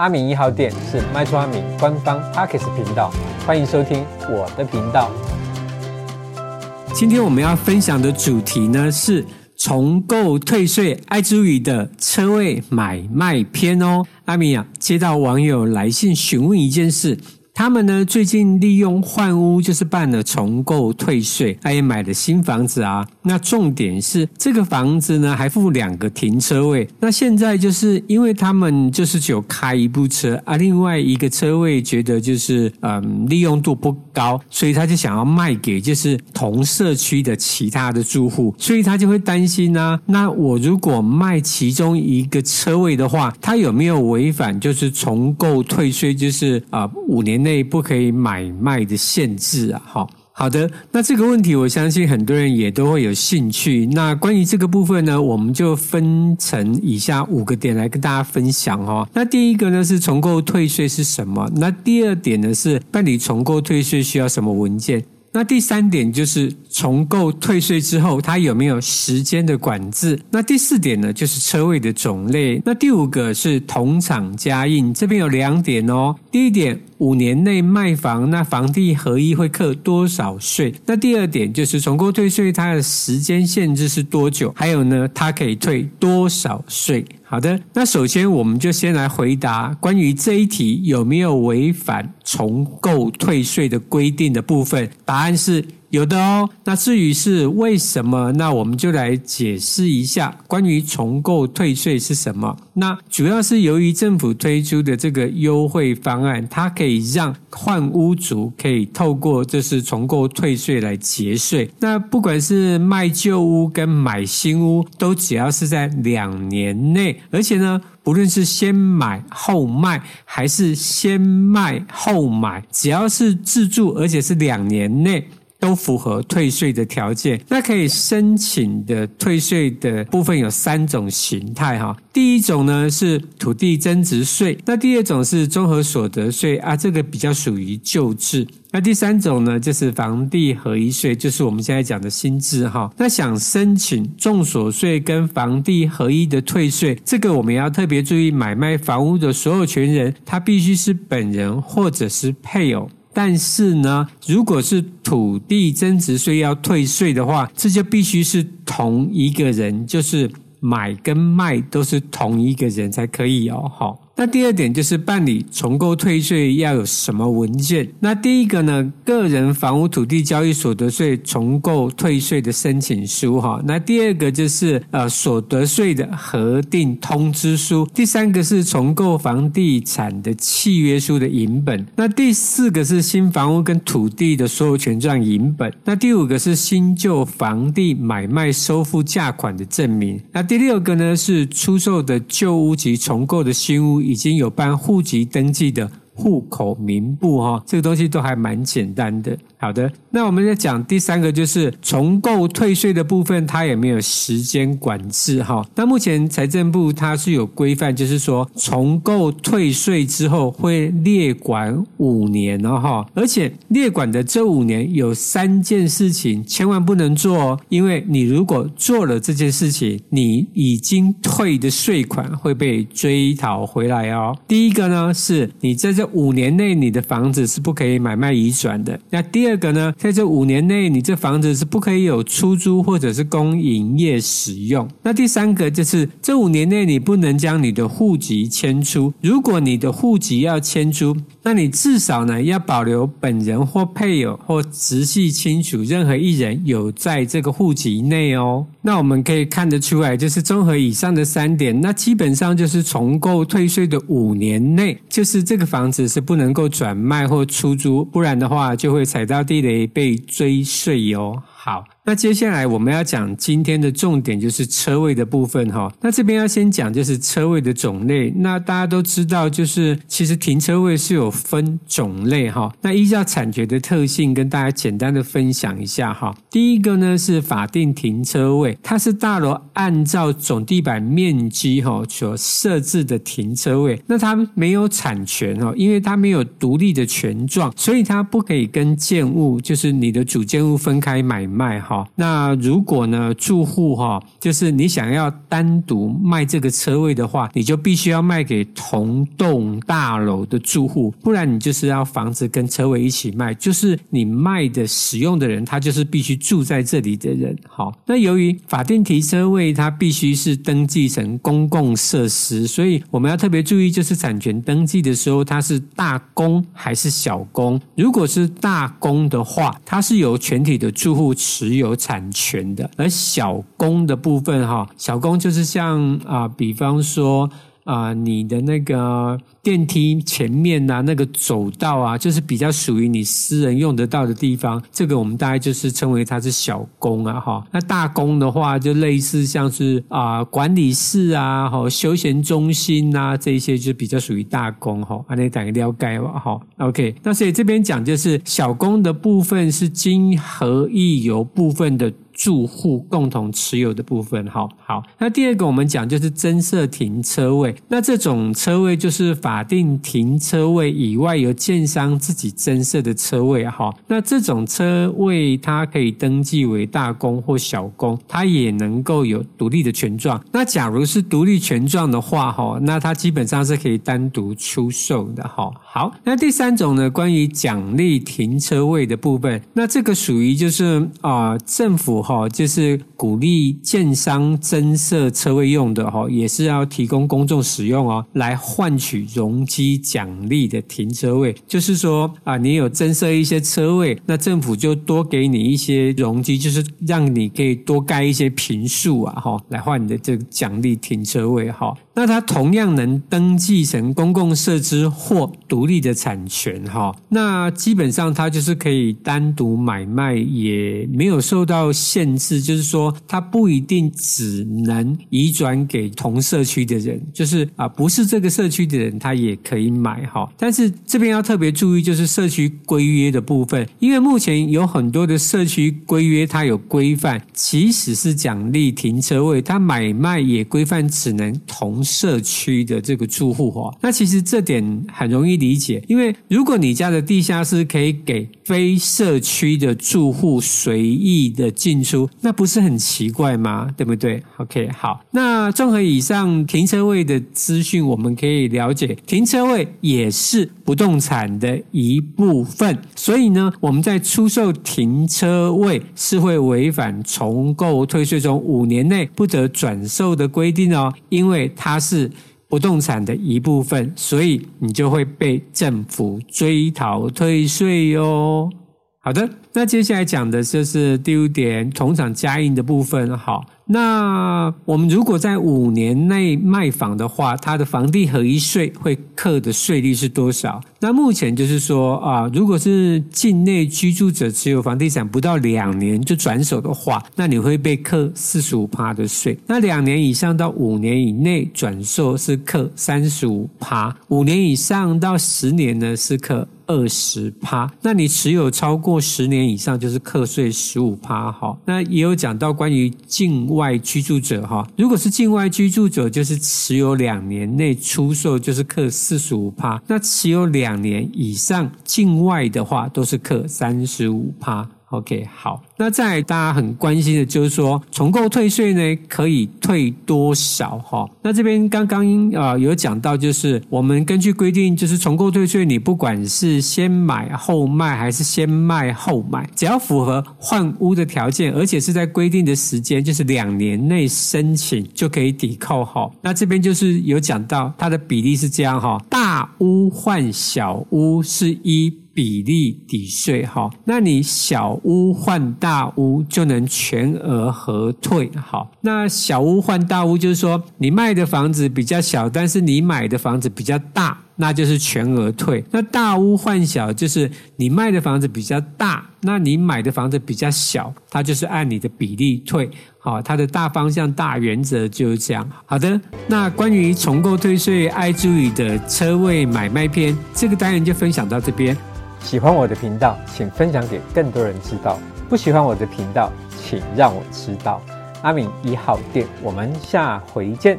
阿明一号店是麦厨阿明官方 Podcast 频道，欢迎收听我的频道。今天我们要分享的主题呢是重构退税爱之语的车位买卖篇哦。阿明啊，接到网友来信询问一件事。他们呢，最近利用换屋，就是办了重购退税，他也买了新房子啊。那重点是这个房子呢，还附两个停车位。那现在就是因为他们就是只有开一部车啊，另外一个车位觉得就是嗯利用度不高，所以他就想要卖给就是同社区的其他的住户，所以他就会担心呢、那我如果卖其中一个车位的话，他有没有违反就是重购退税，就是啊、五年内。内不可以买卖的限制啊，好好的，那这个问题我相信很多人也都会有兴趣。那关于这个部分呢，我们就分成以下五个点来跟大家分享哦。那第一个呢是重购退税是什么？那第二点呢是办理重购退税需要什么文件？那第三点就是重构退税之后，它有没有时间的管制？那第四点呢，就是车位的种类。那第五个是同厂加印，这边有两点哦。第一点，五年内卖房，那房地合一会课多少税？那第二点就是重构退税，它的时间限制是多久？还有呢，它可以退多少税？好的，那首先我们就先来回答关于这一题有没有违反重构退税的规定的部分，答案是有的哦。那至于是为什么，那我们就来解释一下关于重购退税是什么。那主要是由于政府推出的这个优惠方案，它可以让换屋族可以透过就是重购退税来节税。那不管是卖旧屋跟买新屋，都只要是在两年内。而且呢，不论是先买后卖，还是先卖后买，只要是自住，而且是两年内。都符合退税的条件，那可以申请的退税的部分有三种形态哈。第一种呢是土地增值税，那第二种是综合所得税啊，这个比较属于旧制。那第三种呢就是房地合一税，就是我们现在讲的新制哈。那想申请重所税跟房地合一的退税，这个我们要特别注意，买卖房屋的所有权人，他必须是本人或者是配偶。但是呢，如果是土地增值税要退税的话，这就必须是同一个人，就是买跟卖都是同一个人才可以哦，好。那第二点就是办理重购退税要有什么文件？那第一个呢，个人房屋土地交易所得税重购退税的申请书哈。那第二个就是呃所得税的核定通知书。第三个是重购房地产的契约书的影本。那第四个是新房屋跟土地的所有权状影本。那第五个是新旧房地买卖收付价款的证明。那第六个呢是出售的旧屋及重购的新屋。已经有办户籍登记的户口名簿哈，这个东西都还蛮简单的。好的，那我们再讲第三个，就是重购退税的部分，它也没有时间管制哈。那目前财政部它是有规范，就是说重购退税之后会列管五年哦哈，而且列管的这五年有三件事情千万不能做哦，因为你如果做了这件事情，你已经退的税款会被追讨回来哦。第一个呢，是你在这五年内你的房子是不可以买卖移转的。那第二第二个呢，在这五年内，你这房子是不可以有出租或者是供营业使用。那第三个就是这五年内，你不能将你的户籍迁出。如果你的户籍要迁出，那你至少呢要保留本人或配偶或直系亲属任何一人有在这个户籍内哦。那我们可以看得出来，就是综合以上的三点，那基本上就是重购退税的五年内，就是这个房子是不能够转卖或出租，不然的话就会踩到。地雷被追碎哟，好。那接下来我们要讲今天的重点就是车位的部分哈。那这边要先讲就是车位的种类。那大家都知道，就是其实停车位是有分种类哈。那依照产权的特性，跟大家简单的分享一下哈。第一个呢是法定停车位，它是大楼按照总地板面积哈所设置的停车位。那它没有产权哈，因为它没有独立的权状，所以它不可以跟建物，就是你的主建物分开买卖哈。那如果呢，住户哈，就是你想要单独卖这个车位的话，你就必须要卖给同栋大楼的住户，不然你就是要房子跟车位一起卖，就是你卖的使用的人，他就是必须住在这里的人。好，那由于法定停车位它必须是登记成公共设施，所以我们要特别注意，就是产权登记的时候，它是大公还是小公？如果是大公的话，它是由全体的住户持有有产权的，而小工的部分，哈，小工就是像啊，比方说。啊、你的那个电梯前面呐、啊，那个走道啊，就是比较属于你私人用得到的地方，这个我们大概就是称为它是小公啊，哈。那大公的话，就类似像是啊、管理室啊，哈休闲中心啊，这一些就比较属于大公哈。啊，那大家了解吧，哈。OK，那所以这边讲就是小公的部分是经合意由部分的。住户共同持有的部分，好好。那第二个我们讲就是增设停车位，那这种车位就是法定停车位以外由建商自己增设的车位，哈。那这种车位它可以登记为大公或小公，它也能够有独立的权状。那假如是独立权状的话，哈，那它基本上是可以单独出售的，哈。好，那第三种呢，关于奖励停车位的部分，那这个属于就是啊、政府。哦，就是鼓励建商增设车位用的哈，也是要提供公众使用哦，来换取容积奖励的停车位。就是说啊，你有增设一些车位，那政府就多给你一些容积，就是让你可以多盖一些坪数啊，哈，来换你的这个奖励停车位哈。那它同样能登记成公共设施或独立的产权哈。那基本上它就是可以单独买卖，也没有受到限。限制就是说，它不一定只能移转给同社区的人，就是啊，不是这个社区的人，他也可以买哈。但是这边要特别注意，就是社区规约的部分，因为目前有很多的社区规约，它有规范，即使是奖励停车位，它买卖也规范只能同社区的这个住户哈。那其实这点很容易理解，因为如果你家的地下室可以给非社区的住户随意的进出。那不是很奇怪吗？对不对？OK，好。那综合以上停车位的资讯，我们可以了解，停车位也是不动产的一部分。所以呢，我们在出售停车位是会违反重购退税中五年内不得转售的规定哦，因为它是不动产的一部分，所以你就会被政府追讨退税哟。好的，那接下来讲的就是第五点，同场加印的部分。好，那我们如果在五年内卖房的话，它的房地合一税会课的税率是多少？那目前就是说啊，如果是境内居住者持有房地产不到两年就转手的话，那你会被课四十五趴的税。那两年以上到五年以内转售是课三十五趴，五年以上到十年呢是课。二十趴，那你持有超过十年以上就是课税十五趴哈。那也有讲到关于境外居住者哈，如果是境外居住者，就是持有两年内出售就是课四十五趴，那持有两年以上境外的话都是课三十五趴。OK，好。那再大家很关心的就是说，重购退税呢可以退多少？哈，那这边刚刚啊有讲到，就是我们根据规定，就是重购退税，你不管是先买后卖还是先卖后买，只要符合换屋的条件，而且是在规定的时间，就是两年内申请就可以抵扣。哈，那这边就是有讲到它的比例是这样哈，大屋换小屋是一。比例抵税哈，那你小屋换大屋就能全额核退。好，那小屋换大屋就是说你卖的房子比较小，但是你买的房子比较大，那就是全额退。那大屋换小就是你卖的房子比较大，那你买的房子比较小，它就是按你的比例退。好，它的大方向、大原则就是这样。好的，那关于重购退税爱注意的车位买卖篇，这个单元就分享到这边。喜欢我的频道，请分享给更多人知道。不喜欢我的频道，请让我知道。阿敏一号店，我们下回见。